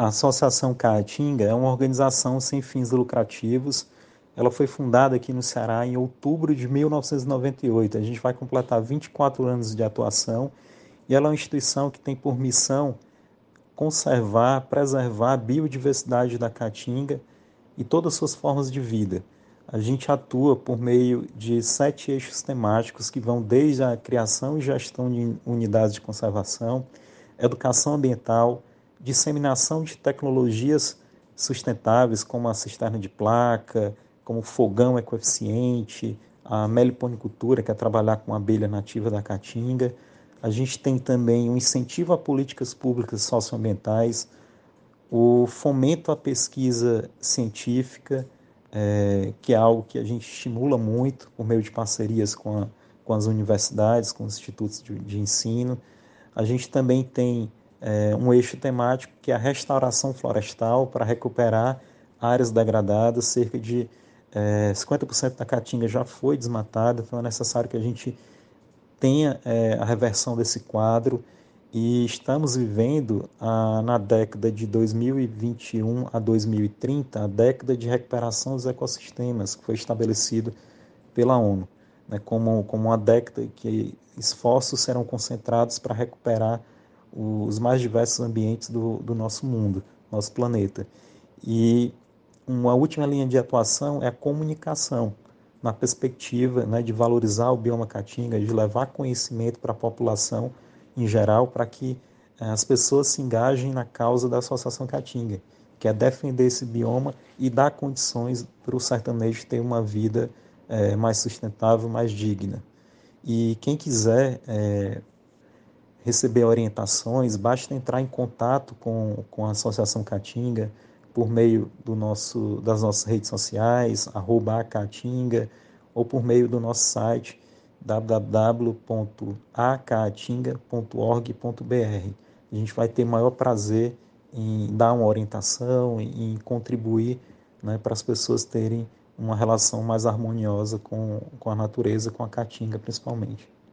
A Associação Caatinga é uma organização sem fins lucrativos. Ela foi fundada aqui no Ceará em outubro de 1998. A gente vai completar 24 anos de atuação e ela é uma instituição que tem por missão conservar, preservar a biodiversidade da Caatinga e todas as suas formas de vida. A gente atua por meio de sete eixos temáticos que vão desde a criação e gestão de unidades de conservação, educação ambiental, disseminação de tecnologias sustentáveis, como a cisterna de placa, como fogão ecoeficiente, a meliponicultura, que é trabalhar com abelha nativa da caatinga. A gente tem também o um incentivo a políticas públicas socioambientais, o fomento à pesquisa científica, é, que é algo que a gente estimula muito por meio de parcerias com, a, com as universidades, com os institutos de, de ensino. A gente também tem é, um eixo temático que é a restauração florestal para recuperar áreas degradadas, cerca de é, 50% da caatinga já foi desmatada, então é necessário que a gente tenha é, a reversão desse quadro. E estamos vivendo a, na década de 2021 a 2030 a década de recuperação dos ecossistemas que foi estabelecido pela ONU, né, como, como uma década que esforços serão concentrados para recuperar os mais diversos ambientes do, do nosso mundo, nosso planeta. E uma última linha de atuação é a comunicação, na perspectiva né, de valorizar o bioma caatinga, de levar conhecimento para a população em geral, para que eh, as pessoas se engajem na causa da Associação Caatinga, que é defender esse bioma e dar condições para o sertanejo ter uma vida é, mais sustentável, mais digna. E quem quiser é, receber orientações, basta entrar em contato com, com a Associação Caatinga por meio do nosso, das nossas redes sociais, arroba Caatinga, ou por meio do nosso site www.acaatinga.org.br. A gente vai ter maior prazer em dar uma orientação, em contribuir né, para as pessoas terem uma relação mais harmoniosa com, com a natureza, com a caatinga principalmente.